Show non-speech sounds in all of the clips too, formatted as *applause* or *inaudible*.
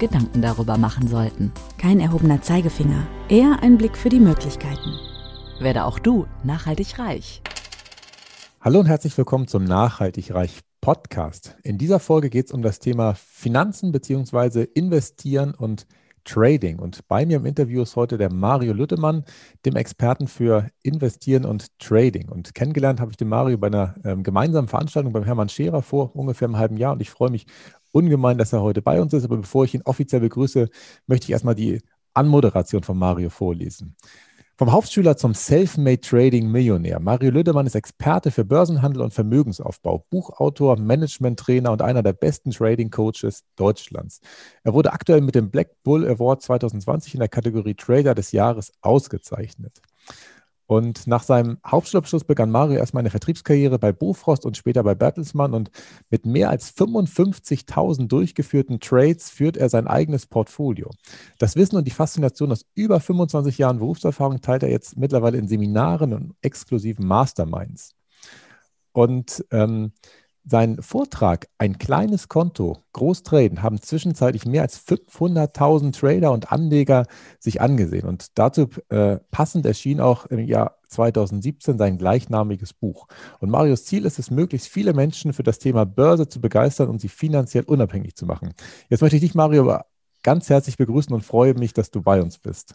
Gedanken darüber machen sollten. Kein erhobener Zeigefinger, eher ein Blick für die Möglichkeiten. Werde auch du nachhaltig reich. Hallo und herzlich willkommen zum Nachhaltig Reich Podcast. In dieser Folge geht es um das Thema Finanzen bzw. Investieren und Trading. Und bei mir im Interview ist heute der Mario Lüttemann, dem Experten für Investieren und Trading. Und kennengelernt habe ich den Mario bei einer ähm, gemeinsamen Veranstaltung beim Hermann Scherer vor ungefähr einem halben Jahr. Und ich freue mich ungemein, dass er heute bei uns ist. Aber bevor ich ihn offiziell begrüße, möchte ich erstmal die Anmoderation von Mario vorlesen. Vom Hauptschüler zum Self-Made Trading Millionär. Mario Lüdemann ist Experte für Börsenhandel und Vermögensaufbau, Buchautor, Management-Trainer und einer der besten Trading-Coaches Deutschlands. Er wurde aktuell mit dem Black Bull Award 2020 in der Kategorie Trader des Jahres ausgezeichnet. Und nach seinem Hauptschulabschluss begann Mario erstmal eine Vertriebskarriere bei Bofrost und später bei Bertelsmann. Und mit mehr als 55.000 durchgeführten Trades führt er sein eigenes Portfolio. Das Wissen und die Faszination aus über 25 Jahren Berufserfahrung teilt er jetzt mittlerweile in Seminaren und exklusiven Masterminds. Und ähm, sein Vortrag, ein kleines Konto, Großtraden, haben zwischenzeitlich mehr als 500.000 Trader und Anleger sich angesehen. Und dazu äh, passend erschien auch im Jahr 2017 sein gleichnamiges Buch. Und Marios Ziel ist es, möglichst viele Menschen für das Thema Börse zu begeistern und sie finanziell unabhängig zu machen. Jetzt möchte ich dich, Mario, ganz herzlich begrüßen und freue mich, dass du bei uns bist.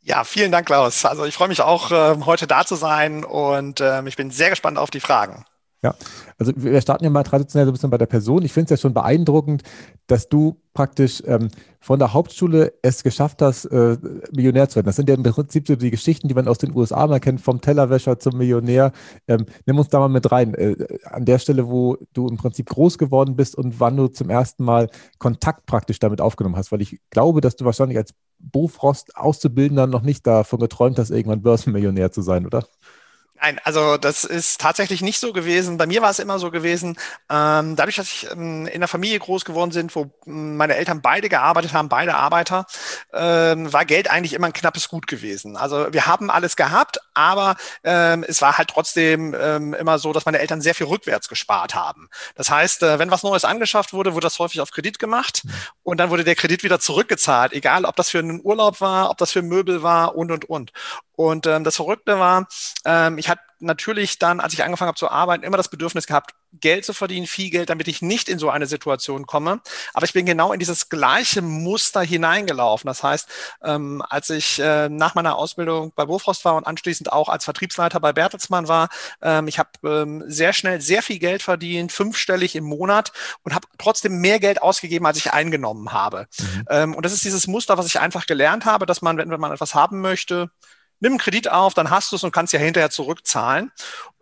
Ja, vielen Dank, Klaus. Also ich freue mich auch, äh, heute da zu sein und äh, ich bin sehr gespannt auf die Fragen. Ja, also wir starten ja mal traditionell so ein bisschen bei der Person. Ich finde es ja schon beeindruckend, dass du praktisch ähm, von der Hauptschule es geschafft hast, äh, Millionär zu werden. Das sind ja im Prinzip so die Geschichten, die man aus den USA mal kennt, vom Tellerwäscher zum Millionär. Ähm, nimm uns da mal mit rein. Äh, an der Stelle, wo du im Prinzip groß geworden bist und wann du zum ersten Mal Kontakt praktisch damit aufgenommen hast. Weil ich glaube, dass du wahrscheinlich als Bofrost Auszubildender noch nicht davon geträumt hast, irgendwann Börsenmillionär zu sein, oder? Nein, also das ist tatsächlich nicht so gewesen. Bei mir war es immer so gewesen, ähm, dadurch, dass ich ähm, in einer Familie groß geworden sind, wo ähm, meine Eltern beide gearbeitet haben, beide Arbeiter, ähm, war Geld eigentlich immer ein knappes Gut gewesen. Also wir haben alles gehabt, aber ähm, es war halt trotzdem ähm, immer so, dass meine Eltern sehr viel rückwärts gespart haben. Das heißt, äh, wenn was Neues angeschafft wurde, wurde das häufig auf Kredit gemacht und dann wurde der Kredit wieder zurückgezahlt, egal ob das für einen Urlaub war, ob das für Möbel war und und und. Und ähm, das Verrückte war, ähm, ich hatte natürlich dann, als ich angefangen habe zu arbeiten, immer das Bedürfnis gehabt, Geld zu verdienen, viel Geld, damit ich nicht in so eine Situation komme. Aber ich bin genau in dieses gleiche Muster hineingelaufen. Das heißt, ähm, als ich äh, nach meiner Ausbildung bei Bofrost war und anschließend auch als Vertriebsleiter bei Bertelsmann war, ähm, ich habe ähm, sehr schnell sehr viel Geld verdient, fünfstellig im Monat und habe trotzdem mehr Geld ausgegeben, als ich eingenommen habe. Mhm. Ähm, und das ist dieses Muster, was ich einfach gelernt habe, dass man, wenn man etwas haben möchte, nimm einen Kredit auf, dann hast du es und kannst ja hinterher zurückzahlen.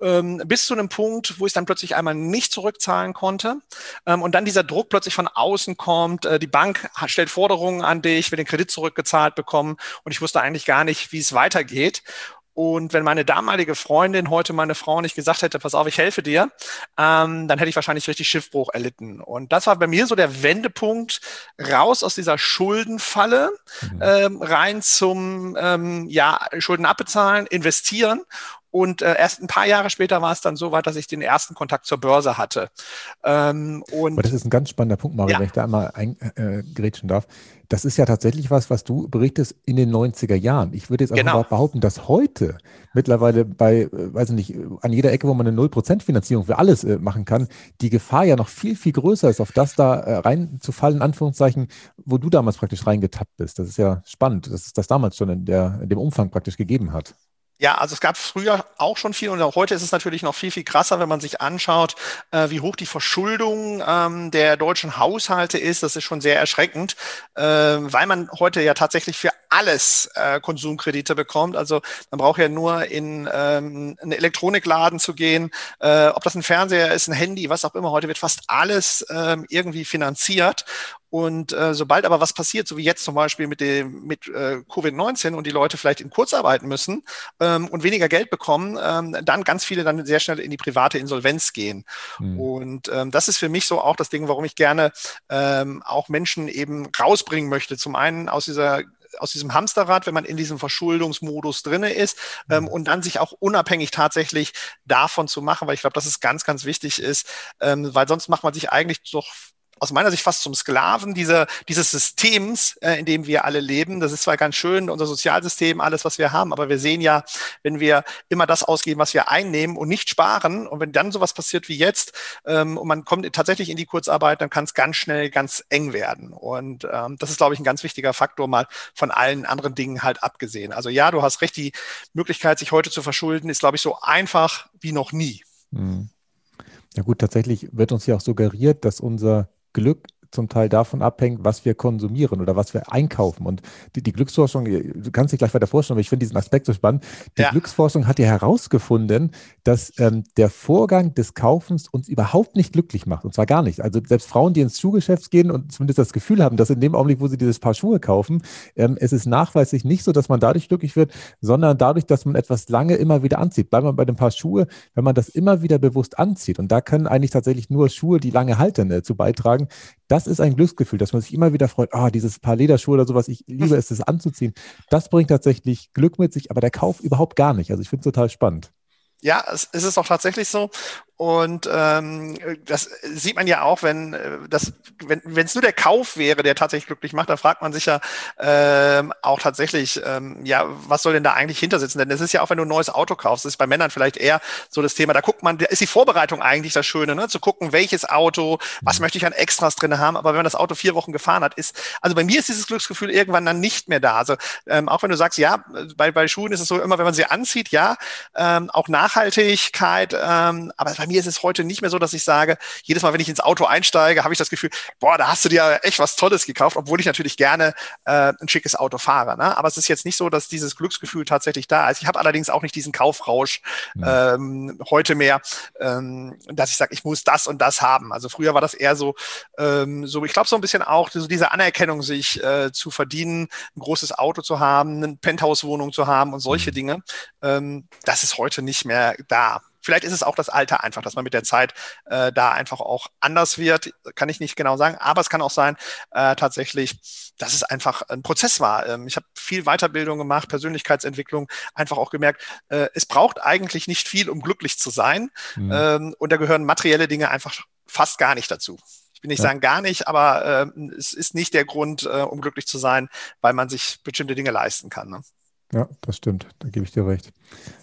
Ähm, bis zu einem Punkt, wo ich dann plötzlich einmal nicht zurückzahlen konnte ähm, und dann dieser Druck plötzlich von außen kommt. Äh, die Bank stellt Forderungen an dich, will den Kredit zurückgezahlt bekommen und ich wusste eigentlich gar nicht, wie es weitergeht. Und wenn meine damalige Freundin heute meine Frau nicht gesagt hätte, pass auf, ich helfe dir, ähm, dann hätte ich wahrscheinlich richtig Schiffbruch erlitten. Und das war bei mir so der Wendepunkt raus aus dieser Schuldenfalle, mhm. ähm, rein zum ähm, ja, Schulden abbezahlen, investieren und äh, erst ein paar Jahre später war es dann so weit, dass ich den ersten Kontakt zur Börse hatte. Ähm, und Aber das ist ein ganz spannender Punkt, Mario, ja. wenn ich da einmal eingrätschen äh, darf. Das ist ja tatsächlich was, was du berichtest in den 90er Jahren. Ich würde jetzt einfach genau. behaupten, dass heute mittlerweile bei, äh, weiß ich nicht, an jeder Ecke, wo man eine 0% Finanzierung für alles äh, machen kann, die Gefahr ja noch viel, viel größer ist, auf das da äh, reinzufallen, in Anführungszeichen, wo du damals praktisch reingetappt bist. Das ist ja spannend, dass es das damals schon in, der, in dem Umfang praktisch gegeben hat. Ja, also es gab früher auch schon viel und auch heute ist es natürlich noch viel, viel krasser, wenn man sich anschaut, äh, wie hoch die Verschuldung ähm, der deutschen Haushalte ist. Das ist schon sehr erschreckend, äh, weil man heute ja tatsächlich für alles äh, Konsumkredite bekommt. Also man braucht ja nur in ähm, einen Elektronikladen zu gehen, äh, ob das ein Fernseher ist, ein Handy, was auch immer. Heute wird fast alles ähm, irgendwie finanziert. Und äh, sobald aber was passiert, so wie jetzt zum Beispiel mit dem mit äh, Covid-19 und die Leute vielleicht in Kurzarbeit müssen ähm, und weniger Geld bekommen, ähm, dann ganz viele dann sehr schnell in die private Insolvenz gehen. Mhm. Und ähm, das ist für mich so auch das Ding, warum ich gerne ähm, auch Menschen eben rausbringen möchte. Zum einen aus dieser aus diesem Hamsterrad, wenn man in diesem Verschuldungsmodus drinne ist ähm, mhm. und dann sich auch unabhängig tatsächlich davon zu machen, weil ich glaube, dass es ganz, ganz wichtig ist, ähm, weil sonst macht man sich eigentlich doch aus meiner Sicht fast zum Sklaven dieser, dieses Systems, äh, in dem wir alle leben. Das ist zwar ganz schön, unser Sozialsystem, alles, was wir haben, aber wir sehen ja, wenn wir immer das ausgeben, was wir einnehmen und nicht sparen, und wenn dann sowas passiert wie jetzt ähm, und man kommt tatsächlich in die Kurzarbeit, dann kann es ganz schnell ganz eng werden. Und ähm, das ist, glaube ich, ein ganz wichtiger Faktor, mal von allen anderen Dingen halt abgesehen. Also ja, du hast recht, die Möglichkeit, sich heute zu verschulden, ist, glaube ich, so einfach wie noch nie. Hm. Ja gut, tatsächlich wird uns ja auch suggeriert, dass unser Glück zum Teil davon abhängt, was wir konsumieren oder was wir einkaufen. Und die, die Glücksforschung, du kannst dich gleich weiter vorstellen, aber ich finde diesen Aspekt so spannend. Die ja. Glücksforschung hat ja herausgefunden, dass ähm, der Vorgang des Kaufens uns überhaupt nicht glücklich macht. Und zwar gar nicht. Also selbst Frauen, die ins Schuhgeschäft gehen und zumindest das Gefühl haben, dass in dem Augenblick, wo sie dieses Paar Schuhe kaufen, ähm, es ist nachweislich nicht so, dass man dadurch glücklich wird, sondern dadurch, dass man etwas lange immer wieder anzieht. Bleiben wir bei dem Paar Schuhe, wenn man das immer wieder bewusst anzieht. Und da können eigentlich tatsächlich nur Schuhe, die lange halten, äh, zu beitragen, das ist ein Glücksgefühl, dass man sich immer wieder freut, ah, dieses Paar Lederschuhe oder sowas, ich liebe es, das anzuziehen. Das bringt tatsächlich Glück mit sich, aber der Kauf überhaupt gar nicht. Also ich finde es total spannend. Ja, es ist auch tatsächlich so. Und ähm, das sieht man ja auch, wenn äh, das, wenn es nur der Kauf wäre, der tatsächlich glücklich macht, dann fragt man sich ja ähm, auch tatsächlich, ähm, ja, was soll denn da eigentlich hintersitzen? Denn es ist ja auch, wenn du ein neues Auto kaufst, das ist bei Männern vielleicht eher so das Thema. Da guckt man, da ist die Vorbereitung eigentlich das Schöne, ne? zu gucken, welches Auto, was möchte ich an Extras drin haben. Aber wenn man das Auto vier Wochen gefahren hat, ist, also bei mir ist dieses Glücksgefühl irgendwann dann nicht mehr da. Also ähm, auch wenn du sagst, ja, bei bei Schuhen ist es so immer, wenn man sie anzieht, ja, ähm, auch Nachhaltigkeit, ähm, aber bei mir mir ist es heute nicht mehr so, dass ich sage, jedes Mal, wenn ich ins Auto einsteige, habe ich das Gefühl, boah, da hast du dir echt was Tolles gekauft, obwohl ich natürlich gerne äh, ein schickes Auto fahre. Ne? Aber es ist jetzt nicht so, dass dieses Glücksgefühl tatsächlich da ist. Ich habe allerdings auch nicht diesen Kaufrausch mhm. ähm, heute mehr, ähm, dass ich sage, ich muss das und das haben. Also früher war das eher so, ähm, so ich glaube so ein bisschen auch so diese Anerkennung, sich äh, zu verdienen, ein großes Auto zu haben, eine Penthouse-Wohnung zu haben und solche mhm. Dinge. Ähm, das ist heute nicht mehr da. Vielleicht ist es auch das Alter einfach, dass man mit der Zeit äh, da einfach auch anders wird, kann ich nicht genau sagen. Aber es kann auch sein, äh, tatsächlich, dass es einfach ein Prozess war. Ähm, ich habe viel Weiterbildung gemacht, Persönlichkeitsentwicklung, einfach auch gemerkt, äh, es braucht eigentlich nicht viel, um glücklich zu sein. Mhm. Ähm, und da gehören materielle Dinge einfach fast gar nicht dazu. Ich will nicht ja. sagen gar nicht, aber äh, es ist nicht der Grund, äh, um glücklich zu sein, weil man sich bestimmte Dinge leisten kann. Ne? Ja, das stimmt. Da gebe ich dir recht.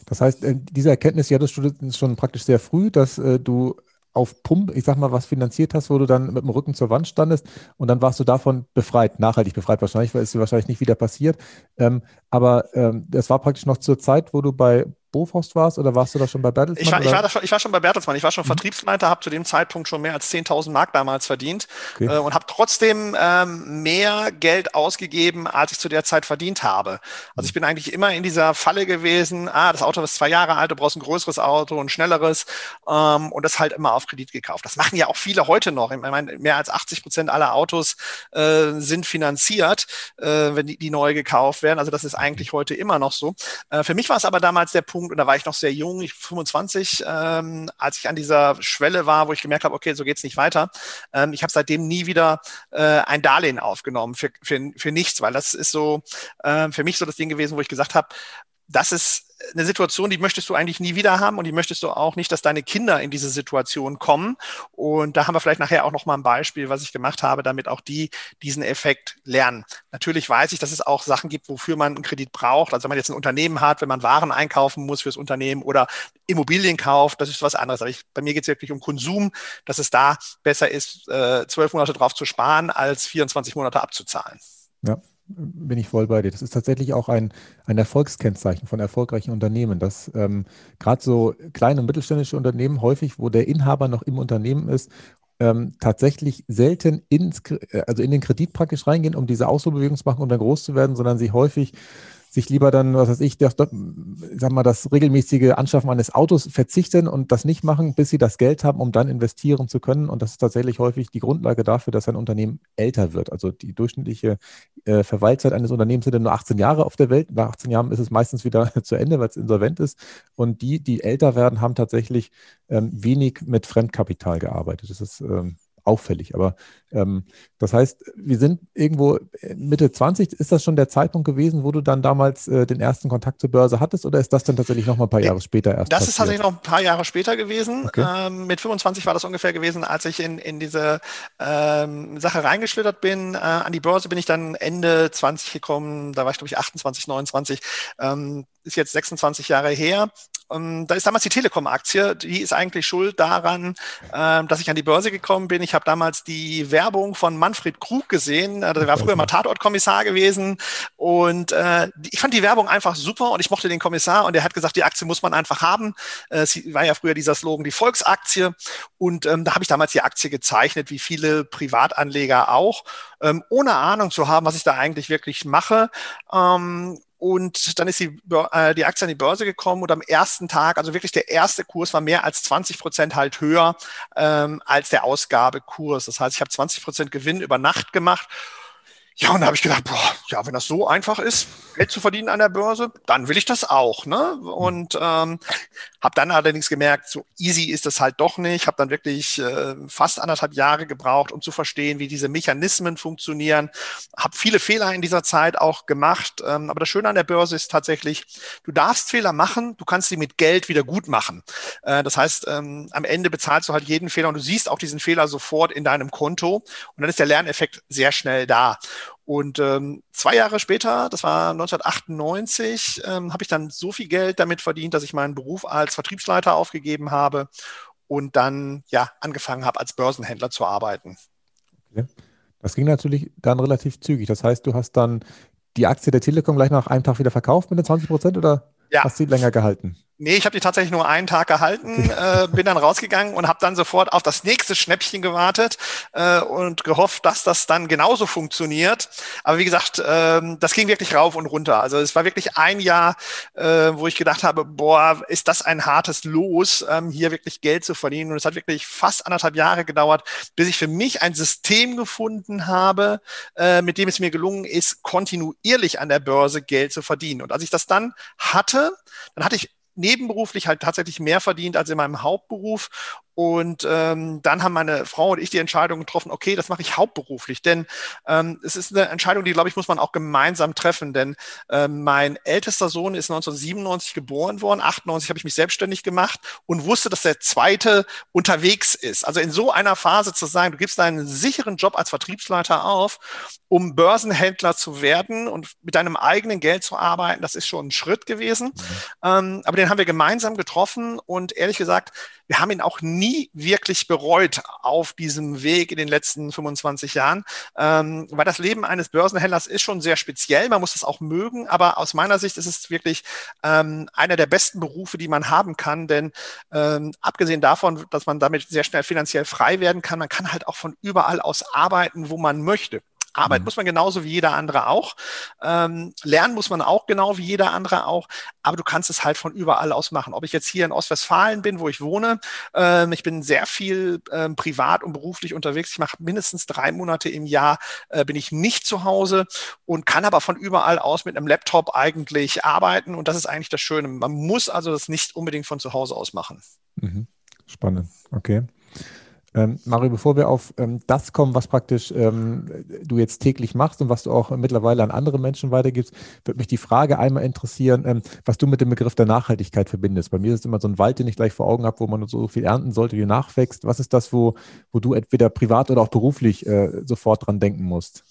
Das heißt, äh, diese Erkenntnis, ja, du studierst schon praktisch sehr früh, dass äh, du auf Pump, ich sag mal, was finanziert hast, wo du dann mit dem Rücken zur Wand standest und dann warst du davon befreit, nachhaltig befreit wahrscheinlich, weil es dir wahrscheinlich nicht wieder passiert. Ähm, aber ähm, das war praktisch noch zur Zeit, wo du bei Bofrost warst oder warst du da schon bei Bertelsmann? Ich war, ich war, schon, ich war schon bei Bertelsmann. Ich war schon mhm. Vertriebsleiter, habe zu dem Zeitpunkt schon mehr als 10.000 Mark damals verdient okay. äh, und habe trotzdem ähm, mehr Geld ausgegeben, als ich zu der Zeit verdient habe. Also ich bin eigentlich immer in dieser Falle gewesen, ah, das Auto ist zwei Jahre alt, du brauchst ein größeres Auto, ein schnelleres ähm, und das halt immer auf Kredit gekauft. Das machen ja auch viele heute noch. Ich meine, mehr als 80 Prozent aller Autos äh, sind finanziert, äh, wenn die, die neu gekauft werden. Also das ist eigentlich heute immer noch so. Äh, für mich war es aber damals der Punkt, und da war ich noch sehr jung, ich 25, ähm, als ich an dieser Schwelle war, wo ich gemerkt habe, okay, so geht's nicht weiter. Ähm, ich habe seitdem nie wieder äh, ein Darlehen aufgenommen für, für, für nichts, weil das ist so äh, für mich so das Ding gewesen, wo ich gesagt habe, das ist eine Situation, die möchtest du eigentlich nie wieder haben und die möchtest du auch nicht, dass deine Kinder in diese Situation kommen. Und da haben wir vielleicht nachher auch noch mal ein Beispiel, was ich gemacht habe, damit auch die diesen Effekt lernen. Natürlich weiß ich, dass es auch Sachen gibt, wofür man einen Kredit braucht. Also wenn man jetzt ein Unternehmen hat, wenn man Waren einkaufen muss fürs Unternehmen oder Immobilien kauft, das ist was anderes. Aber ich, bei mir geht es wirklich um Konsum, dass es da besser ist, äh, zwölf Monate drauf zu sparen, als 24 Monate abzuzahlen. Ja, bin ich voll bei dir. Das ist tatsächlich auch ein, ein Erfolgskennzeichen von erfolgreichen Unternehmen, dass ähm, gerade so kleine und mittelständische Unternehmen häufig, wo der Inhaber noch im Unternehmen ist, ähm, tatsächlich selten ins, äh, also in den Kredit praktisch reingehen, um diese Ausholbewegung zu machen, um dann groß zu werden, sondern sie häufig sich lieber dann, was weiß ich, das, sag mal, das regelmäßige Anschaffen eines Autos verzichten und das nicht machen, bis sie das Geld haben, um dann investieren zu können. Und das ist tatsächlich häufig die Grundlage dafür, dass ein Unternehmen älter wird. Also die durchschnittliche äh, Verweilzeit eines Unternehmens sind dann nur 18 Jahre auf der Welt. Nach 18 Jahren ist es meistens wieder *laughs* zu Ende, weil es insolvent ist. Und die, die älter werden, haben tatsächlich ähm, wenig mit Fremdkapital gearbeitet. Das ist ähm, auffällig. Aber ähm, das heißt, wir sind irgendwo Mitte 20. Ist das schon der Zeitpunkt gewesen, wo du dann damals äh, den ersten Kontakt zur Börse hattest oder ist das dann tatsächlich noch mal ein paar Jahre später erst? Das passiert? ist tatsächlich noch ein paar Jahre später gewesen. Okay. Ähm, mit 25 war das ungefähr gewesen, als ich in, in diese ähm, Sache reingeschlittert bin. Äh, an die Börse bin ich dann Ende 20 gekommen. Da war ich, glaube ich, 28, 29. Ähm, ist jetzt 26 Jahre her. Um, da ist damals die Telekom-Aktie, die ist eigentlich schuld daran, äh, dass ich an die Börse gekommen bin. Ich habe damals die Werbung von Manfred Krug gesehen. Äh, der war früher mal Tatortkommissar gewesen. Und äh, ich fand die Werbung einfach super und ich mochte den Kommissar und er hat gesagt, die Aktie muss man einfach haben. Äh, sie war ja früher dieser Slogan, die Volksaktie. Und ähm, da habe ich damals die Aktie gezeichnet, wie viele Privatanleger auch, ähm, ohne Ahnung zu haben, was ich da eigentlich wirklich mache. Ähm, und dann ist die, äh, die Aktie an die Börse gekommen und am ersten Tag, also wirklich der erste Kurs war mehr als 20 Prozent halt höher ähm, als der Ausgabekurs. Das heißt, ich habe 20 Prozent Gewinn über Nacht gemacht ja, und da habe ich gedacht, boah, ja, wenn das so einfach ist, Geld zu verdienen an der Börse, dann will ich das auch. Ne? Und ähm, habe dann allerdings gemerkt, so easy ist das halt doch nicht. Habe dann wirklich äh, fast anderthalb Jahre gebraucht, um zu verstehen, wie diese Mechanismen funktionieren. Habe viele Fehler in dieser Zeit auch gemacht. Ähm, aber das Schöne an der Börse ist tatsächlich, du darfst Fehler machen, du kannst sie mit Geld wieder gut machen. Äh, das heißt, ähm, am Ende bezahlst du halt jeden Fehler und du siehst auch diesen Fehler sofort in deinem Konto. Und dann ist der Lerneffekt sehr schnell da. Und ähm, zwei Jahre später, das war 1998, ähm, habe ich dann so viel Geld damit verdient, dass ich meinen Beruf als Vertriebsleiter aufgegeben habe und dann ja angefangen habe, als Börsenhändler zu arbeiten. Okay. Das ging natürlich dann relativ zügig. Das heißt, du hast dann die Aktie der Telekom gleich nach einem Tag wieder verkauft mit den 20 Prozent oder ja. hast du sie länger gehalten? Nee, ich habe die tatsächlich nur einen Tag gehalten, äh, bin dann rausgegangen und habe dann sofort auf das nächste Schnäppchen gewartet äh, und gehofft, dass das dann genauso funktioniert. Aber wie gesagt, äh, das ging wirklich rauf und runter. Also es war wirklich ein Jahr, äh, wo ich gedacht habe, boah, ist das ein hartes Los, ähm, hier wirklich Geld zu verdienen. Und es hat wirklich fast anderthalb Jahre gedauert, bis ich für mich ein System gefunden habe, äh, mit dem es mir gelungen ist, kontinuierlich an der Börse Geld zu verdienen. Und als ich das dann hatte, dann hatte ich nebenberuflich halt tatsächlich mehr verdient als in meinem Hauptberuf. Und ähm, dann haben meine Frau und ich die Entscheidung getroffen, okay, das mache ich hauptberuflich. Denn ähm, es ist eine Entscheidung, die, glaube ich, muss man auch gemeinsam treffen. Denn ähm, mein ältester Sohn ist 1997 geboren worden, 98 habe ich mich selbstständig gemacht und wusste, dass der zweite unterwegs ist. Also in so einer Phase zu sagen, du gibst deinen sicheren Job als Vertriebsleiter auf, um Börsenhändler zu werden und mit deinem eigenen Geld zu arbeiten, das ist schon ein Schritt gewesen. Mhm. Ähm, aber den haben wir gemeinsam getroffen und ehrlich gesagt, wir haben ihn auch nie wirklich bereut auf diesem Weg in den letzten 25 Jahren, ähm, weil das Leben eines Börsenhändlers ist schon sehr speziell. Man muss es auch mögen, aber aus meiner Sicht ist es wirklich ähm, einer der besten Berufe, die man haben kann, denn ähm, abgesehen davon, dass man damit sehr schnell finanziell frei werden kann, man kann halt auch von überall aus arbeiten, wo man möchte. Arbeit mhm. muss man genauso wie jeder andere auch. Ähm, lernen muss man auch genau wie jeder andere auch. Aber du kannst es halt von überall aus machen. Ob ich jetzt hier in Ostwestfalen bin, wo ich wohne, ähm, ich bin sehr viel ähm, privat und beruflich unterwegs. Ich mache mindestens drei Monate im Jahr, äh, bin ich nicht zu Hause und kann aber von überall aus mit einem Laptop eigentlich arbeiten. Und das ist eigentlich das Schöne. Man muss also das nicht unbedingt von zu Hause aus machen. Mhm. Spannend. Okay. Ähm, Mario, bevor wir auf ähm, das kommen, was praktisch ähm, du jetzt täglich machst und was du auch mittlerweile an andere Menschen weitergibst, würde mich die Frage einmal interessieren, ähm, was du mit dem Begriff der Nachhaltigkeit verbindest. Bei mir ist es immer so ein Wald, den ich gleich vor Augen habe, wo man so viel ernten sollte, wie nachwächst. Was ist das, wo, wo du entweder privat oder auch beruflich äh, sofort dran denken musst?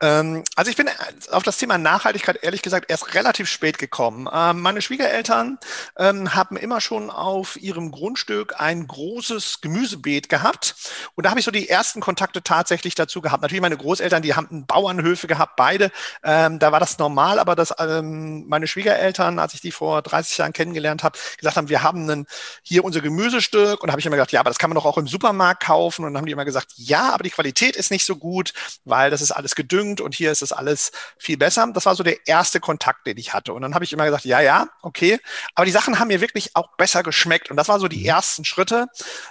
Ähm, also ich bin auf das Thema Nachhaltigkeit ehrlich gesagt erst relativ spät gekommen. Ähm, meine Schwiegereltern ähm, haben immer schon auf ihrem Grundstück ein großes Gemüsebeet gehabt. Und da habe ich so die ersten Kontakte tatsächlich dazu gehabt. Natürlich meine Großeltern, die haben Bauernhöfe gehabt, beide. Da war das normal, aber dass meine Schwiegereltern, als ich die vor 30 Jahren kennengelernt habe, gesagt haben, wir haben einen, hier unser Gemüsestück. Und da habe ich immer gesagt, ja, aber das kann man doch auch im Supermarkt kaufen. Und dann haben die immer gesagt, ja, aber die Qualität ist nicht so gut, weil das ist alles gedüngt und hier ist es alles viel besser. Das war so der erste Kontakt, den ich hatte. Und dann habe ich immer gesagt, ja, ja, okay. Aber die Sachen haben mir wirklich auch besser geschmeckt. Und das war so die mhm. ersten Schritte.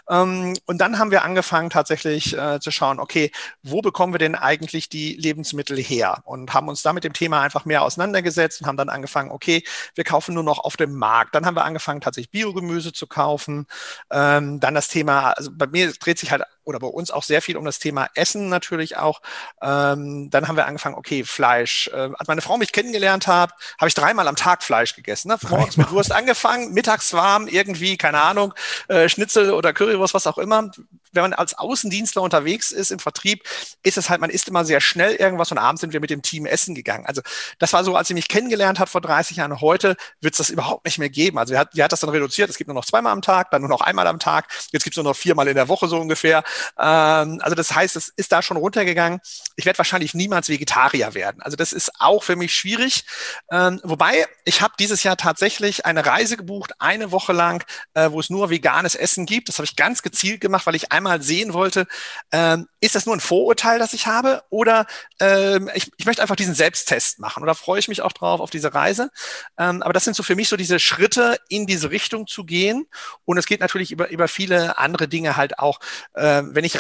Ähm, und dann haben wir angefangen tatsächlich äh, zu schauen, okay, wo bekommen wir denn eigentlich die Lebensmittel her? Und haben uns da mit dem Thema einfach mehr auseinandergesetzt und haben dann angefangen, okay, wir kaufen nur noch auf dem Markt. Dann haben wir angefangen, tatsächlich Biogemüse zu kaufen. Ähm, dann das Thema, also bei mir dreht sich halt oder bei uns auch sehr viel um das Thema Essen natürlich auch. Ähm, dann haben wir angefangen, okay, Fleisch. Äh, als meine Frau mich kennengelernt hat, habe ich dreimal am Tag Fleisch gegessen. Ne? Morgens mit Wurst angefangen, mittags warm, irgendwie, keine Ahnung, äh, Schnitzel oder Currywurst, was auch immer. Wenn man als Außendienstler unterwegs ist im Vertrieb, ist es halt, man isst immer sehr schnell irgendwas und abends sind wir mit dem Team essen gegangen. Also das war so, als sie mich kennengelernt hat vor 30 Jahren. Heute wird es das überhaupt nicht mehr geben. Also sie hat, sie hat das dann reduziert. Es gibt nur noch zweimal am Tag, dann nur noch einmal am Tag. Jetzt gibt es nur noch viermal in der Woche so ungefähr. Ähm, also das heißt, es ist da schon runtergegangen. Ich werde wahrscheinlich niemals Vegetarier werden. Also das ist auch für mich schwierig. Ähm, wobei, ich habe dieses Jahr tatsächlich eine Reise gebucht, eine Woche lang, äh, wo es nur veganes Essen gibt. Das habe ich ganz gezielt gemacht, weil ich einmal sehen wollte, ähm, ist das nur ein Vorurteil, das ich habe? Oder ähm, ich, ich möchte einfach diesen Selbsttest machen. Oder freue ich mich auch drauf auf diese Reise? Ähm, aber das sind so für mich so diese Schritte, in diese Richtung zu gehen. Und es geht natürlich über, über viele andere Dinge halt auch, äh, wenn ich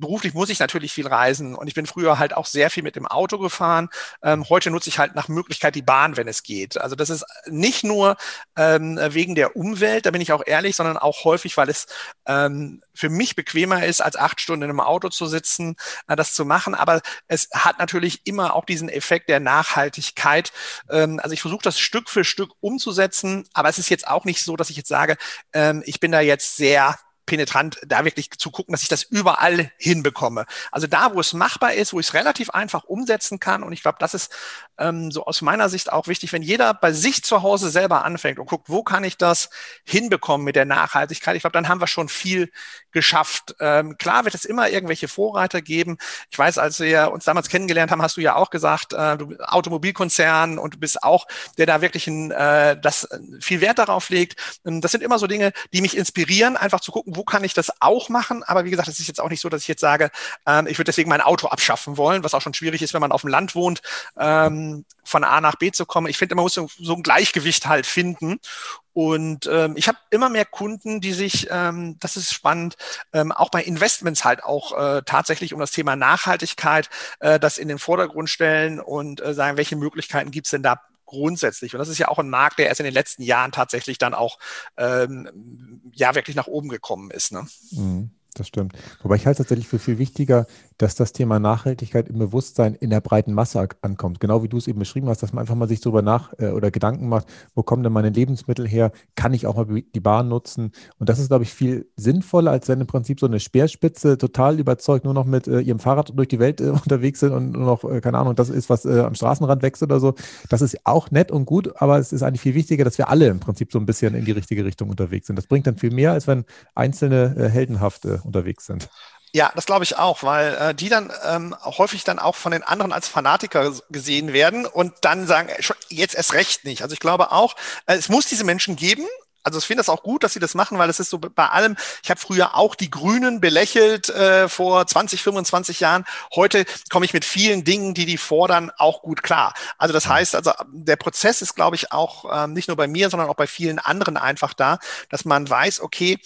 beruflich muss ich natürlich viel reisen und ich bin früher halt auch sehr viel mit dem Auto gefahren. Ähm, heute nutze ich halt nach Möglichkeit die Bahn, wenn es geht. Also das ist nicht nur ähm, wegen der Umwelt, da bin ich auch ehrlich, sondern auch häufig, weil es ähm, für mich bequemer ist, als acht Stunden in einem Auto zu sitzen, äh, das zu machen. Aber es hat natürlich immer auch diesen Effekt der Nachhaltigkeit. Ähm, also ich versuche das Stück für Stück umzusetzen, aber es ist jetzt auch nicht so, dass ich jetzt sage, ähm, ich bin da jetzt sehr penetrant, da wirklich zu gucken, dass ich das überall hinbekomme. Also da, wo es machbar ist, wo ich es relativ einfach umsetzen kann. Und ich glaube, das ist ähm, so aus meiner Sicht auch wichtig, wenn jeder bei sich zu Hause selber anfängt und guckt, wo kann ich das hinbekommen mit der Nachhaltigkeit. Ich glaube, dann haben wir schon viel geschafft. Ähm, klar wird es immer irgendwelche Vorreiter geben. Ich weiß, als wir uns damals kennengelernt haben, hast du ja auch gesagt, äh, du Automobilkonzern und du bist auch, der da wirklich ein, äh, das viel Wert darauf legt. Ähm, das sind immer so Dinge, die mich inspirieren, einfach zu gucken, wo kann ich das auch machen. Aber wie gesagt, es ist jetzt auch nicht so, dass ich jetzt sage, ähm, ich würde deswegen mein Auto abschaffen wollen, was auch schon schwierig ist, wenn man auf dem Land wohnt. Ähm, von A nach B zu kommen. Ich finde, man muss so, so ein Gleichgewicht halt finden. Und ähm, ich habe immer mehr Kunden, die sich, ähm, das ist spannend, ähm, auch bei Investments halt auch äh, tatsächlich um das Thema Nachhaltigkeit äh, das in den Vordergrund stellen und äh, sagen, welche Möglichkeiten gibt es denn da grundsätzlich? Und das ist ja auch ein Markt, der erst in den letzten Jahren tatsächlich dann auch ähm, ja wirklich nach oben gekommen ist. Ne? Mhm. Das stimmt. Wobei ich halte es tatsächlich für viel wichtiger, dass das Thema Nachhaltigkeit im Bewusstsein in der breiten Masse ankommt. Genau wie du es eben beschrieben hast, dass man einfach mal sich darüber nach äh, oder Gedanken macht, wo kommen denn meine Lebensmittel her? Kann ich auch mal die Bahn nutzen? Und das ist, glaube ich, viel sinnvoller, als wenn im Prinzip so eine Speerspitze total überzeugt nur noch mit äh, ihrem Fahrrad durch die Welt äh, *laughs* unterwegs sind und nur noch, äh, keine Ahnung, das ist, was äh, am Straßenrand wächst oder so. Das ist auch nett und gut, aber es ist eigentlich viel wichtiger, dass wir alle im Prinzip so ein bisschen in die richtige Richtung unterwegs sind. Das bringt dann viel mehr, als wenn einzelne äh, heldenhaft unterwegs sind. Ja, das glaube ich auch, weil äh, die dann ähm, häufig dann auch von den anderen als Fanatiker gesehen werden und dann sagen, äh, jetzt erst recht nicht. Also ich glaube auch, äh, es muss diese Menschen geben, also ich finde das auch gut, dass sie das machen, weil es ist so bei allem, ich habe früher auch die Grünen belächelt äh, vor 20, 25 Jahren. Heute komme ich mit vielen Dingen, die die fordern, auch gut klar. Also das heißt, also der Prozess ist, glaube ich, auch ähm, nicht nur bei mir, sondern auch bei vielen anderen einfach da, dass man weiß, okay,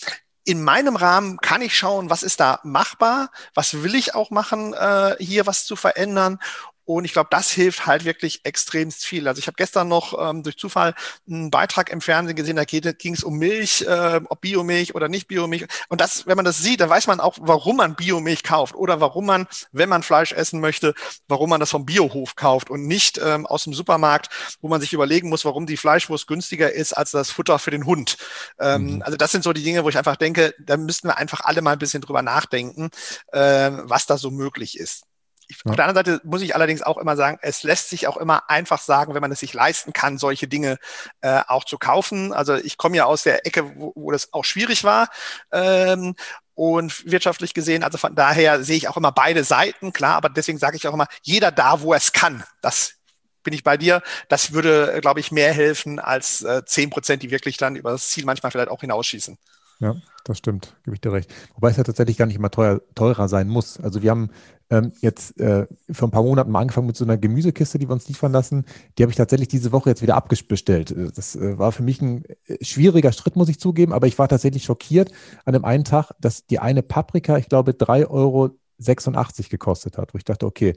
in meinem Rahmen kann ich schauen, was ist da machbar, was will ich auch machen, äh, hier was zu verändern und ich glaube, das hilft halt wirklich extremst viel. Also ich habe gestern noch ähm, durch Zufall einen Beitrag im Fernsehen gesehen, da ging es um Milch, äh, ob Biomilch oder nicht Biomilch. Und das, wenn man das sieht, dann weiß man auch, warum man Biomilch kauft oder warum man, wenn man Fleisch essen möchte, warum man das vom Biohof kauft und nicht ähm, aus dem Supermarkt, wo man sich überlegen muss, warum die Fleischwurst günstiger ist als das Futter für den Hund. Ähm, mhm. Also das sind so die Dinge, wo ich einfach denke, da müssten wir einfach alle mal ein bisschen drüber nachdenken, äh, was da so möglich ist. Ja. Auf der anderen Seite muss ich allerdings auch immer sagen, es lässt sich auch immer einfach sagen, wenn man es sich leisten kann, solche Dinge äh, auch zu kaufen. Also ich komme ja aus der Ecke, wo, wo das auch schwierig war. Ähm, und wirtschaftlich gesehen, also von daher sehe ich auch immer beide Seiten, klar, aber deswegen sage ich auch immer, jeder da, wo er es kann. Das bin ich bei dir. Das würde, glaube ich, mehr helfen als äh, zehn äh, Prozent, die wirklich dann über das Ziel manchmal vielleicht auch hinausschießen. Ja, das stimmt, gebe ich dir recht. Wobei es ja tatsächlich gar nicht immer teuer, teurer sein muss. Also wir haben ähm, jetzt äh, vor ein paar Monaten mal angefangen mit so einer Gemüsekiste, die wir uns liefern lassen. Die habe ich tatsächlich diese Woche jetzt wieder abbestellt. Äh, das äh, war für mich ein äh, schwieriger Schritt, muss ich zugeben, aber ich war tatsächlich schockiert an dem einen Tag, dass die eine Paprika, ich glaube, 3,86 Euro gekostet hat, wo ich dachte, okay,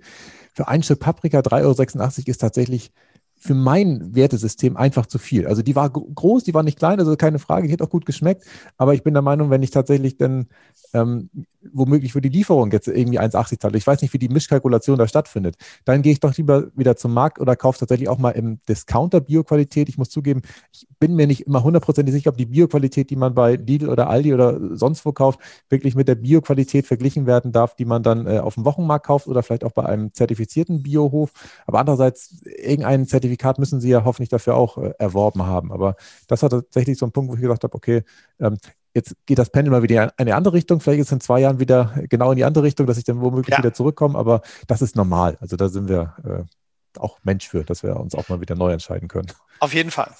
für ein Stück Paprika 3,86 Euro ist tatsächlich für mein Wertesystem einfach zu viel. Also die war groß, die war nicht klein, also keine Frage, die hat auch gut geschmeckt. Aber ich bin der Meinung, wenn ich tatsächlich dann ähm, womöglich für die Lieferung jetzt irgendwie 1,80 zahle, ich weiß nicht, wie die Mischkalkulation da stattfindet, dann gehe ich doch lieber wieder zum Markt oder kaufe tatsächlich auch mal im Discounter Bioqualität. Ich muss zugeben, ich bin mir nicht immer hundertprozentig sicher, ob die Bioqualität, die man bei Lidl oder Aldi oder sonst wo kauft, wirklich mit der Bioqualität verglichen werden darf, die man dann äh, auf dem Wochenmarkt kauft oder vielleicht auch bei einem zertifizierten Biohof. Aber andererseits, irgendein Zertifikat müssen sie ja hoffentlich dafür auch äh, erworben haben. Aber das war tatsächlich so ein Punkt, wo ich gesagt habe, okay, ähm, jetzt geht das Pendel mal wieder in eine andere Richtung. Vielleicht ist es in zwei Jahren wieder genau in die andere Richtung, dass ich dann womöglich ja. wieder zurückkomme. Aber das ist normal. Also da sind wir äh, auch Mensch für, dass wir uns auch mal wieder neu entscheiden können. Auf jeden Fall.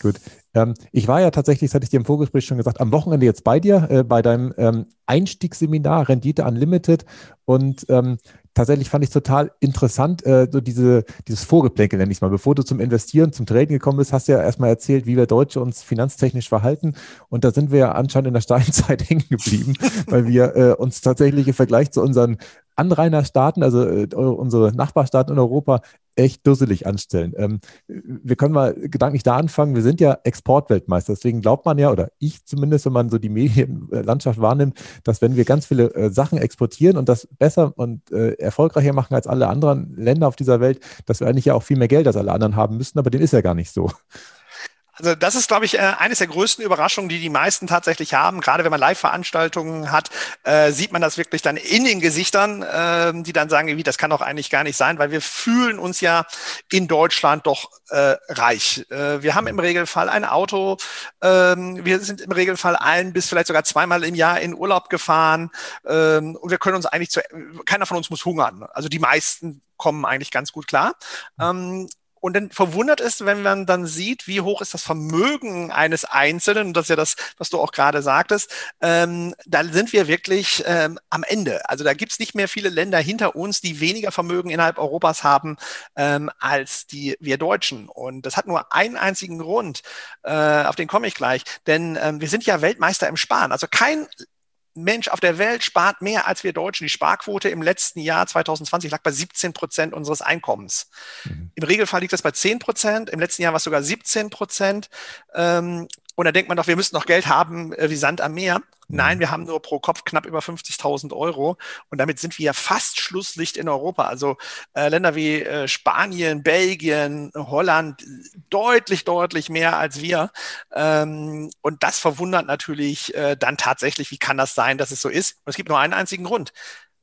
Gut. Ähm, ich war ja tatsächlich, das hatte ich dir im Vorgespräch schon gesagt, am Wochenende jetzt bei dir, äh, bei deinem ähm, Einstiegsseminar Rendite Unlimited. Und ähm, tatsächlich fand ich total interessant, äh, so diese, dieses Vorgeplänkel, nenne ich es mal. Bevor du zum Investieren, zum Trading gekommen bist, hast du ja erstmal erzählt, wie wir Deutsche uns finanztechnisch verhalten. Und da sind wir ja anscheinend in der *laughs* Steinzeit hängen geblieben, weil wir äh, uns tatsächlich im Vergleich zu unseren Anrainerstaaten, also äh, unsere Nachbarstaaten in Europa, echt dusselig anstellen. Ähm, wir können mal gedanklich da anfangen. Wir sind ja Exportweltmeister. Deswegen glaubt man ja, oder ich zumindest, wenn man so die Medienlandschaft wahrnimmt, dass wenn wir ganz viele äh, Sachen exportieren und das besser und äh, erfolgreicher machen als alle anderen Länder auf dieser Welt, dass wir eigentlich ja auch viel mehr Geld als alle anderen haben müssten. Aber dem ist ja gar nicht so. Also das ist, glaube ich, äh, eines der größten Überraschungen, die die meisten tatsächlich haben. Gerade wenn man Live-Veranstaltungen hat, äh, sieht man das wirklich dann in den Gesichtern, äh, die dann sagen, wie das kann doch eigentlich gar nicht sein, weil wir fühlen uns ja in Deutschland doch äh, reich. Äh, wir haben im Regelfall ein Auto, ähm, wir sind im Regelfall ein bis vielleicht sogar zweimal im Jahr in Urlaub gefahren ähm, und wir können uns eigentlich zu, keiner von uns muss hungern. Also die meisten kommen eigentlich ganz gut klar. Ähm, und dann verwundert ist, wenn man dann sieht, wie hoch ist das Vermögen eines Einzelnen, und das ist ja das, was du auch gerade sagtest, ähm, da sind wir wirklich ähm, am Ende. Also da gibt's nicht mehr viele Länder hinter uns, die weniger Vermögen innerhalb Europas haben ähm, als die wir Deutschen. Und das hat nur einen einzigen Grund, äh, auf den komme ich gleich, denn ähm, wir sind ja Weltmeister im Sparen. Also kein Mensch auf der Welt spart mehr als wir Deutschen. Die Sparquote im letzten Jahr 2020 lag bei 17 Prozent unseres Einkommens. Mhm. Im Regelfall liegt das bei 10 Prozent. Im letzten Jahr war es sogar 17 Prozent. Ähm, und da denkt man doch, wir müssten noch Geld haben äh, wie Sand am Meer. Nein, mhm. wir haben nur pro Kopf knapp über 50.000 Euro. Und damit sind wir ja fast Schlusslicht in Europa. Also äh, Länder wie äh, Spanien, Belgien, Holland, deutlich, deutlich mehr als wir. Ähm, und das verwundert natürlich äh, dann tatsächlich, wie kann das sein, dass es so ist? Und es gibt nur einen einzigen Grund.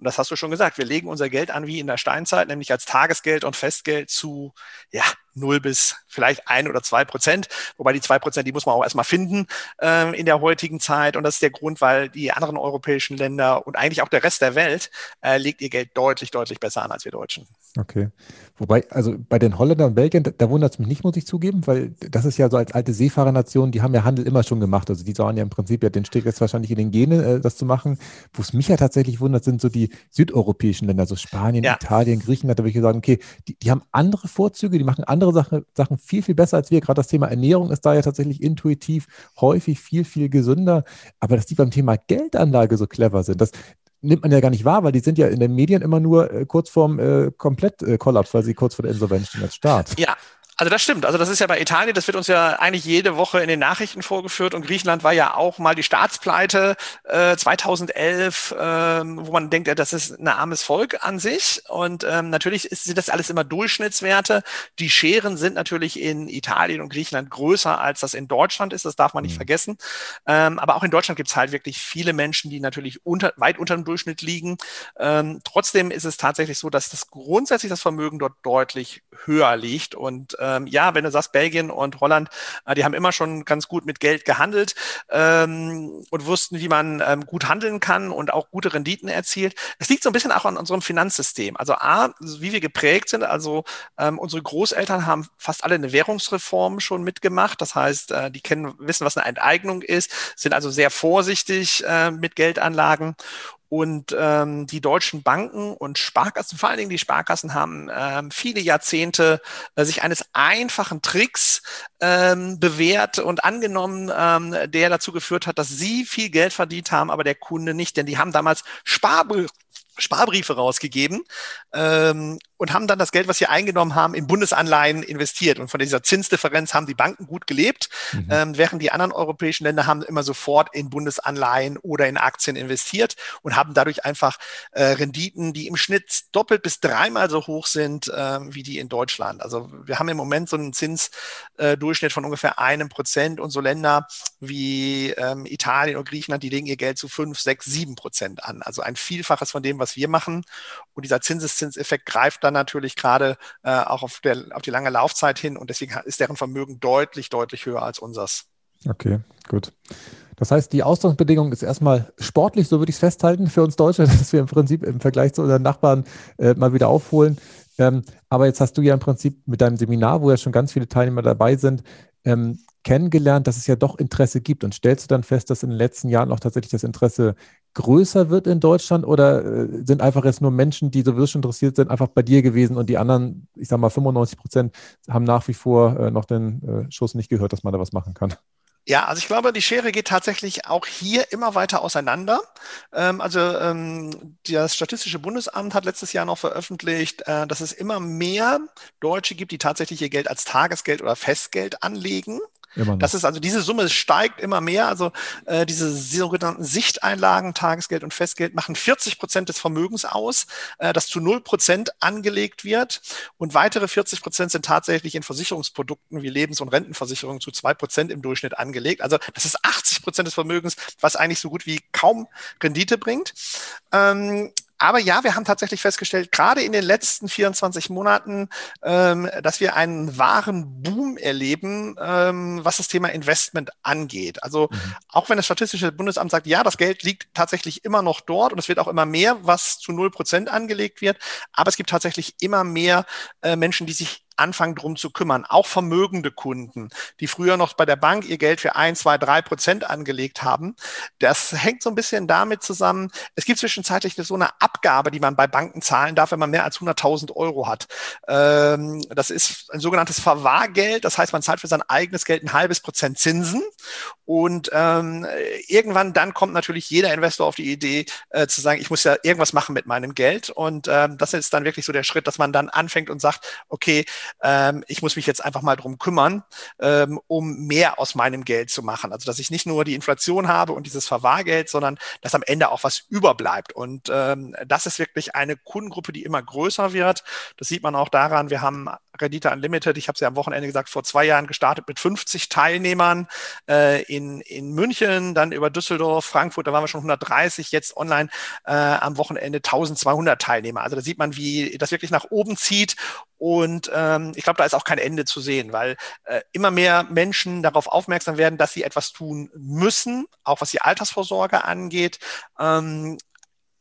Und das hast du schon gesagt. Wir legen unser Geld an wie in der Steinzeit, nämlich als Tagesgeld und Festgeld zu, ja, 0 bis vielleicht ein oder zwei Prozent. Wobei die zwei Prozent, die muss man auch erstmal finden äh, in der heutigen Zeit. Und das ist der Grund, weil die anderen europäischen Länder und eigentlich auch der Rest der Welt äh, legt ihr Geld deutlich, deutlich besser an als wir Deutschen. Okay. Wobei, also bei den Holländern und Belgiern, da, da wundert es mich nicht, muss ich zugeben, weil das ist ja so als alte Seefahrernation, die haben ja Handel immer schon gemacht. Also die sagen ja im Prinzip ja, den steckt jetzt wahrscheinlich in den Genen, äh, das zu machen. Wo es mich ja tatsächlich wundert, sind so die südeuropäischen Länder, so Spanien, ja. Italien, Griechenland. Da würde ich sagen, okay, die, die haben andere Vorzüge, die machen andere andere Sache, Sachen viel, viel besser als wir. Gerade das Thema Ernährung ist da ja tatsächlich intuitiv häufig viel, viel gesünder. Aber dass die beim Thema Geldanlage so clever sind, das nimmt man ja gar nicht wahr, weil die sind ja in den Medien immer nur äh, kurz vorm äh, Komplettkollaps, äh, weil sie kurz vor der Insolvenz stehen als Staat. Ja, Also das stimmt. Also das ist ja bei Italien, das wird uns ja eigentlich jede Woche in den Nachrichten vorgeführt und Griechenland war ja auch mal die Staatspleite äh, 2011, äh, wo man denkt, ja, das ist ein armes Volk an sich und ähm, natürlich ist, sind das alles immer Durchschnittswerte. Die Scheren sind natürlich in Italien und Griechenland größer, als das in Deutschland ist. Das darf man nicht mhm. vergessen. Ähm, aber auch in Deutschland gibt es halt wirklich viele Menschen, die natürlich unter, weit unter dem Durchschnitt liegen. Ähm, trotzdem ist es tatsächlich so, dass das grundsätzlich das Vermögen dort deutlich höher liegt und äh, ähm, ja, wenn du sagst, Belgien und Holland, äh, die haben immer schon ganz gut mit Geld gehandelt ähm, und wussten, wie man ähm, gut handeln kann und auch gute Renditen erzielt. Es liegt so ein bisschen auch an unserem Finanzsystem. Also A, wie wir geprägt sind, also ähm, unsere Großeltern haben fast alle eine Währungsreform schon mitgemacht. Das heißt, äh, die kennen, wissen, was eine Enteignung ist, sind also sehr vorsichtig äh, mit Geldanlagen und ähm, die deutschen Banken und Sparkassen, vor allen Dingen die Sparkassen, haben ähm, viele Jahrzehnte äh, sich eines einfachen Tricks ähm, bewährt und angenommen, ähm, der dazu geführt hat, dass sie viel Geld verdient haben, aber der Kunde nicht. Denn die haben damals Sparbr Sparbriefe rausgegeben ähm, und haben dann das Geld, was sie eingenommen haben, in Bundesanleihen investiert. Und von dieser Zinsdifferenz haben die Banken gut gelebt, mhm. ähm, während die anderen europäischen Länder haben immer sofort in Bundesanleihen oder in Aktien investiert und haben dadurch einfach äh, Renditen, die im Schnitt doppelt bis dreimal so hoch sind äh, wie die in Deutschland. Also wir haben im Moment so einen Zinsdurchschnitt äh, von ungefähr einem Prozent und so Länder wie ähm, Italien und Griechenland, die legen ihr Geld zu fünf, sechs, sieben Prozent an. Also ein Vielfaches von dem, was wir machen. Und dieser Zinseszinseffekt greift dann natürlich gerade äh, auch auf, der, auf die lange Laufzeit hin und deswegen ist deren Vermögen deutlich, deutlich höher als unseres. Okay, gut. Das heißt, die Ausgangsbedingung ist erstmal sportlich, so würde ich es festhalten für uns Deutsche, *laughs* dass wir im Prinzip im Vergleich zu unseren Nachbarn äh, mal wieder aufholen. Ähm, aber jetzt hast du ja im Prinzip mit deinem Seminar, wo ja schon ganz viele Teilnehmer dabei sind, ähm, kennengelernt, dass es ja doch Interesse gibt. Und stellst du dann fest, dass in den letzten Jahren auch tatsächlich das Interesse größer wird in Deutschland oder äh, sind einfach jetzt nur Menschen, die sowieso interessiert sind, einfach bei dir gewesen und die anderen, ich sag mal 95 Prozent, haben nach wie vor äh, noch den äh, Schuss nicht gehört, dass man da was machen kann? Ja, also ich glaube, die Schere geht tatsächlich auch hier immer weiter auseinander. Ähm, also ähm, das Statistische Bundesamt hat letztes Jahr noch veröffentlicht, dass es immer mehr Deutsche gibt, die tatsächlich ihr Geld als Tagesgeld oder Festgeld anlegen. Das ist also diese Summe steigt immer mehr. Also äh, diese sogenannten Sichteinlagen, Tagesgeld und Festgeld machen 40 Prozent des Vermögens aus, äh, das zu 0 Prozent angelegt wird. Und weitere 40 Prozent sind tatsächlich in Versicherungsprodukten wie Lebens- und Rentenversicherungen zu zwei Prozent im Durchschnitt angelegt. Also das ist 80 Prozent des Vermögens, was eigentlich so gut wie kaum Rendite bringt. Ähm, aber ja, wir haben tatsächlich festgestellt, gerade in den letzten 24 Monaten, ähm, dass wir einen wahren Boom erleben, ähm, was das Thema Investment angeht. Also mhm. auch wenn das Statistische Bundesamt sagt, ja, das Geld liegt tatsächlich immer noch dort und es wird auch immer mehr, was zu null Prozent angelegt wird. Aber es gibt tatsächlich immer mehr äh, Menschen, die sich anfangen, drum zu kümmern. Auch vermögende Kunden, die früher noch bei der Bank ihr Geld für ein, zwei, drei Prozent angelegt haben. Das hängt so ein bisschen damit zusammen. Es gibt zwischenzeitlich so eine Abgabe, die man bei Banken zahlen darf, wenn man mehr als 100.000 Euro hat. Ähm, das ist ein sogenanntes Verwahrgeld. Das heißt, man zahlt für sein eigenes Geld ein halbes Prozent Zinsen. Und ähm, irgendwann dann kommt natürlich jeder Investor auf die Idee äh, zu sagen, ich muss ja irgendwas machen mit meinem Geld. Und ähm, das ist dann wirklich so der Schritt, dass man dann anfängt und sagt, okay, ähm, ich muss mich jetzt einfach mal drum kümmern, ähm, um mehr aus meinem Geld zu machen. Also dass ich nicht nur die Inflation habe und dieses Verwahrgeld, sondern dass am Ende auch was überbleibt. Und ähm, das ist wirklich eine Kundengruppe, die immer größer wird. Das sieht man auch daran, wir haben Rendite Unlimited, ich habe es ja am Wochenende gesagt, vor zwei Jahren gestartet mit 50 Teilnehmern äh, in, in München, dann über Düsseldorf, Frankfurt, da waren wir schon 130, jetzt online äh, am Wochenende 1200 Teilnehmer. Also da sieht man, wie das wirklich nach oben zieht und ähm, ich glaube, da ist auch kein Ende zu sehen, weil äh, immer mehr Menschen darauf aufmerksam werden, dass sie etwas tun müssen, auch was die Altersvorsorge angeht. Ähm,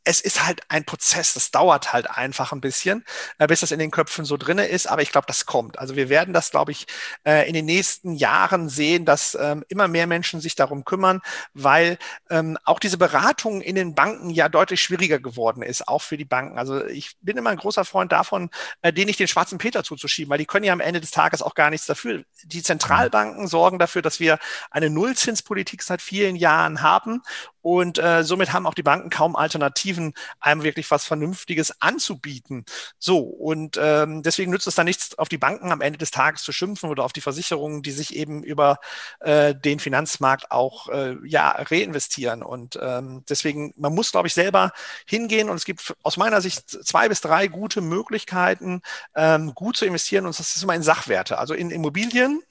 es ist halt ein Prozess, das dauert halt einfach ein bisschen, äh, bis das in den Köpfen so drinne ist, aber ich glaube, das kommt. Also wir werden das, glaube ich, äh, in den nächsten Jahren sehen, dass ähm, immer mehr Menschen sich darum kümmern, weil ähm, auch diese Beratung in den Banken ja deutlich schwieriger geworden ist, auch für die Banken. Also ich bin immer ein großer Freund davon, äh, den nicht den schwarzen Peter zuzuschieben, weil die können ja am Ende des Tages auch gar nichts dafür. Die Zentralbanken sorgen dafür, dass wir eine Nullzinspolitik seit vielen Jahren haben Und äh, somit haben auch die Banken kaum Alternativen, einem wirklich was Vernünftiges anzubieten. So, und ähm, deswegen nützt es dann nichts, auf die Banken am Ende des Tages zu schimpfen oder auf die Versicherungen, die sich eben über äh, den Finanzmarkt auch äh, ja, reinvestieren. Und ähm, deswegen, man muss, glaube ich, selber hingehen und es gibt aus meiner Sicht zwei bis drei gute Möglichkeiten, ähm, gut zu investieren und das ist immer in Sachwerte, also in Immobilien,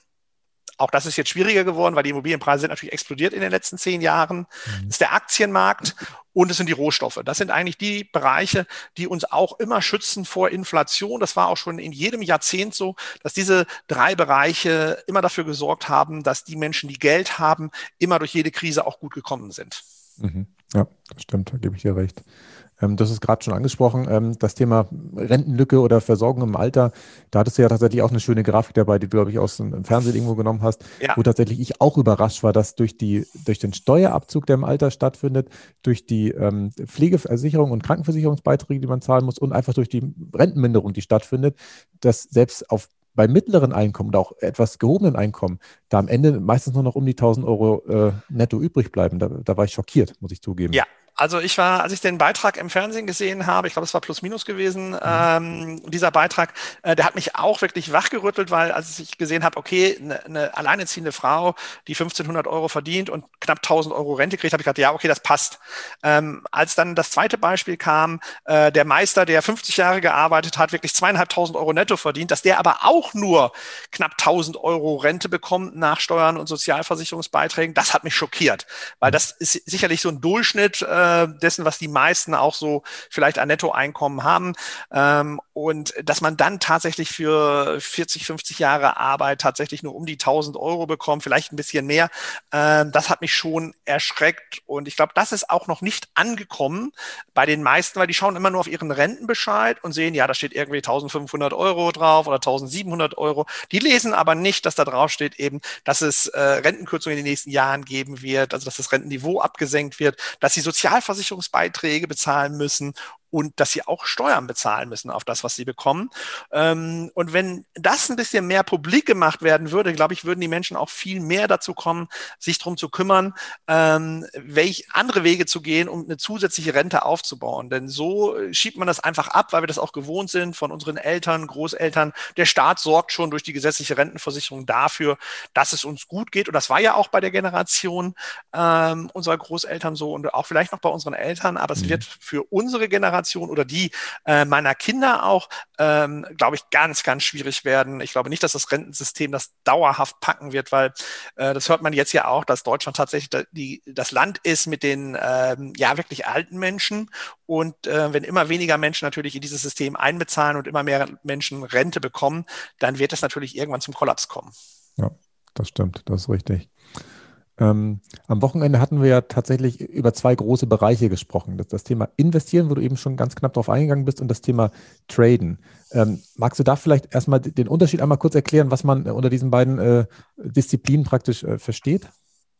auch das ist jetzt schwieriger geworden, weil die Immobilienpreise sind natürlich explodiert in den letzten zehn Jahren. Mhm. Das ist der Aktienmarkt und es sind die Rohstoffe. Das sind eigentlich die Bereiche, die uns auch immer schützen vor Inflation. Das war auch schon in jedem Jahrzehnt so, dass diese drei Bereiche immer dafür gesorgt haben, dass die Menschen, die Geld haben, immer durch jede Krise auch gut gekommen sind. Mhm. Ja, das stimmt, da gebe ich dir recht. Ähm, das ist gerade schon angesprochen, ähm, das Thema Rentenlücke oder Versorgung im Alter. Da hattest du ja tatsächlich auch eine schöne Grafik dabei, die du, glaube ich, aus dem Fernsehen irgendwo genommen hast, ja. wo tatsächlich ich auch überrascht war, dass durch, die, durch den Steuerabzug, der im Alter stattfindet, durch die ähm, Pflegeversicherung und Krankenversicherungsbeiträge, die man zahlen muss und einfach durch die Rentenminderung, die stattfindet, dass selbst auf bei mittleren Einkommen oder auch etwas gehobenen Einkommen da am Ende meistens nur noch um die 1000 Euro äh, netto übrig bleiben. Da, da war ich schockiert, muss ich zugeben. Ja, also ich war, als ich den Beitrag im Fernsehen gesehen habe, ich glaube, es war plus minus gewesen, mhm. ähm, dieser Beitrag, äh, der hat mich auch wirklich wachgerüttelt, weil als ich gesehen habe, okay, eine, eine alleinerziehende Frau, die 1500 Euro verdient und knapp 1000 Euro Rente kriegt, habe ich gedacht, ja, okay, das passt. Ähm, als dann das zweite Beispiel kam, äh, der Meister, der 50 Jahre gearbeitet hat, wirklich zweieinhalbtausend Euro netto verdient, dass der aber auch nur knapp 1000 Euro Rente bekommt nach Steuern und Sozialversicherungsbeiträgen, das hat mich schockiert, weil mhm. das ist sicherlich so ein Durchschnitt, äh, äh, dessen, was die meisten auch so vielleicht an Nettoeinkommen haben. Ähm, und dass man dann tatsächlich für 40, 50 Jahre Arbeit tatsächlich nur um die 1000 Euro bekommt, vielleicht ein bisschen mehr, äh, das hat mich schon erschreckt. Und ich glaube, das ist auch noch nicht angekommen bei den meisten, weil die schauen immer nur auf ihren Rentenbescheid und sehen, ja, da steht irgendwie 1500 Euro drauf oder 1700 Euro. Die lesen aber nicht, dass da drauf steht eben, dass es äh, Rentenkürzungen in den nächsten Jahren geben wird, also dass das Rentenniveau abgesenkt wird, dass Sozial Sozialversicherungsbeiträge bezahlen müssen und dass sie auch Steuern bezahlen müssen auf das, was sie bekommen. Ähm, und wenn das ein bisschen mehr publik gemacht werden würde, glaube ich, würden die Menschen auch viel mehr dazu kommen, sich darum zu kümmern, ähm, welche andere Wege zu gehen, um eine zusätzliche Rente aufzubauen. Denn so schiebt man das einfach ab, weil wir das auch gewohnt sind von unseren Eltern, Großeltern. Der Staat sorgt schon durch die gesetzliche Rentenversicherung dafür, dass es uns gut geht. Und das war ja auch bei der Generation ähm, unserer Großeltern so und auch vielleicht noch bei unseren Eltern. Aber es mhm. wird für unsere Generation Generation oder die äh, meiner Kinder auch, ähm, glaube ich, ganz, ganz schwierig werden. Ich glaube nicht, dass das Rentensystem das dauerhaft packen wird, weil äh, das hört man jetzt ja auch, dass Deutschland tatsächlich die, das Land ist mit den ähm, ja wirklich alten Menschen. Und äh, wenn immer weniger Menschen natürlich in dieses System einbezahlen und immer mehr Menschen Rente bekommen, dann wird es natürlich irgendwann zum Kollaps kommen. Ja, das stimmt, das ist richtig. Ähm, am Wochenende hatten wir ja tatsächlich über zwei große Bereiche gesprochen. Das, das, Thema Investieren, wo du eben schon ganz knapp drauf eingegangen bist, und das Thema Traden. Ähm, magst du da vielleicht erstmal den Unterschied einmal kurz erklären, was man unter diesen beiden äh, Disziplinen praktisch äh, versteht?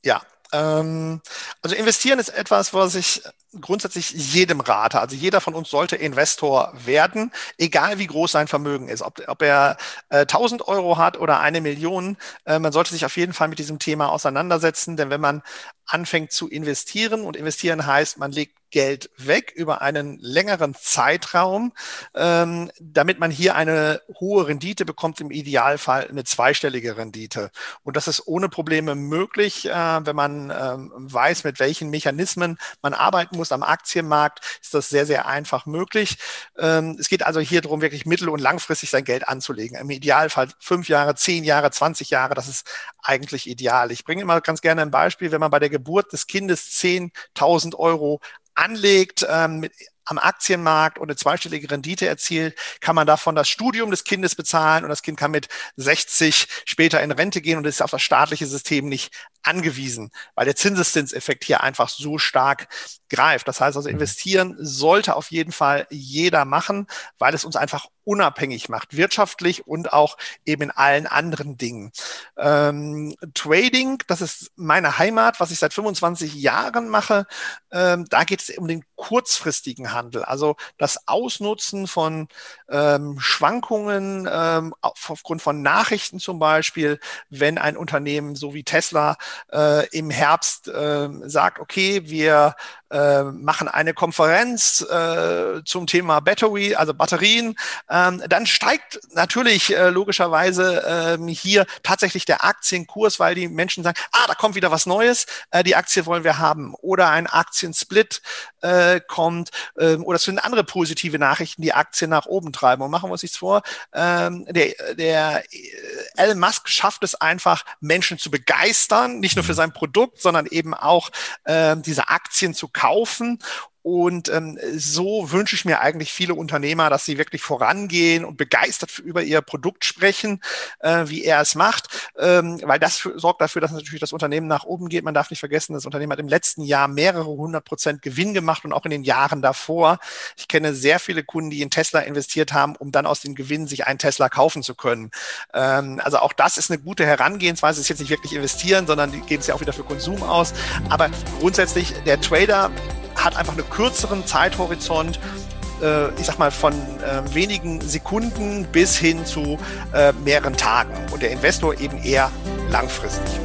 Ja, ähm, also investieren ist etwas, was ich grundsätzlich jedem rate. Also jeder von uns sollte Investor werden, egal wie groß sein Vermögen ist. Ob, ob er äh, 1000 Euro hat oder eine Million, äh, man sollte sich auf jeden Fall mit diesem Thema auseinandersetzen, denn wenn man anfängt zu investieren und investieren heißt, man legt Geld weg über einen längeren Zeitraum, ähm, damit man hier eine hohe Rendite bekommt, im Idealfall eine zweistellige Rendite. Und das ist ohne Probleme möglich, äh, wenn man ähm, weiß, mit welchen Mechanismen man arbeiten muss am Aktienmarkt, ist das sehr, sehr einfach möglich. Ähm, es geht also hier darum, wirklich mittel- und langfristig sein Geld anzulegen. Im Idealfall fünf Jahre, zehn Jahre, 20 Jahre, das ist eigentlich ideal. Ich bringe immer ganz gerne ein Beispiel, wenn man bei der Geburt des Kindes 10.000 Euro anlegt, ähm, am Aktienmarkt und eine zweistellige Rendite erzielt, kann man davon das Studium des Kindes bezahlen und das Kind kann mit 60 später in Rente gehen und ist auf das staatliche System nicht angewiesen, weil der Zinseszinseffekt hier einfach so stark greift. Das heißt also, investieren sollte auf jeden Fall jeder machen, weil es uns einfach unabhängig macht, wirtschaftlich und auch eben in allen anderen Dingen. Ähm, Trading, das ist meine Heimat, was ich seit 25 Jahren mache. Ähm, da geht es um den kurzfristigen Handel, also das Ausnutzen von ähm, Schwankungen ähm, aufgrund von Nachrichten zum Beispiel, wenn ein Unternehmen so wie Tesla äh, im Herbst äh, sagt, okay, wir äh, machen eine Konferenz äh, zum Thema Battery, also Batterien, ähm, dann steigt natürlich äh, logischerweise ähm, hier tatsächlich der Aktienkurs, weil die Menschen sagen, ah, da kommt wieder was Neues, äh, die Aktie wollen wir haben. Oder ein Aktiensplit äh, kommt ähm, oder es sind andere positive Nachrichten, die Aktien nach oben treiben. Und machen wir uns nichts vor, ähm, der, der äh, Elon Musk schafft es einfach, Menschen zu begeistern, nicht nur für sein Produkt, sondern eben auch ähm, diese Aktien zu kaufen und ähm, so wünsche ich mir eigentlich viele Unternehmer, dass sie wirklich vorangehen und begeistert über ihr Produkt sprechen, äh, wie er es macht, ähm, weil das für, sorgt dafür, dass natürlich das Unternehmen nach oben geht. Man darf nicht vergessen, das Unternehmen hat im letzten Jahr mehrere hundert Prozent Gewinn gemacht und auch in den Jahren davor. Ich kenne sehr viele Kunden, die in Tesla investiert haben, um dann aus dem Gewinn sich einen Tesla kaufen zu können. Ähm, also auch das ist eine gute Herangehensweise. Es ist jetzt nicht wirklich investieren, sondern die geben es ja auch wieder für Konsum aus. Aber grundsätzlich der Trader hat einfach einen kürzeren Zeithorizont, äh, ich sag mal von äh, wenigen Sekunden bis hin zu äh, mehreren Tagen und der Investor eben eher langfristig.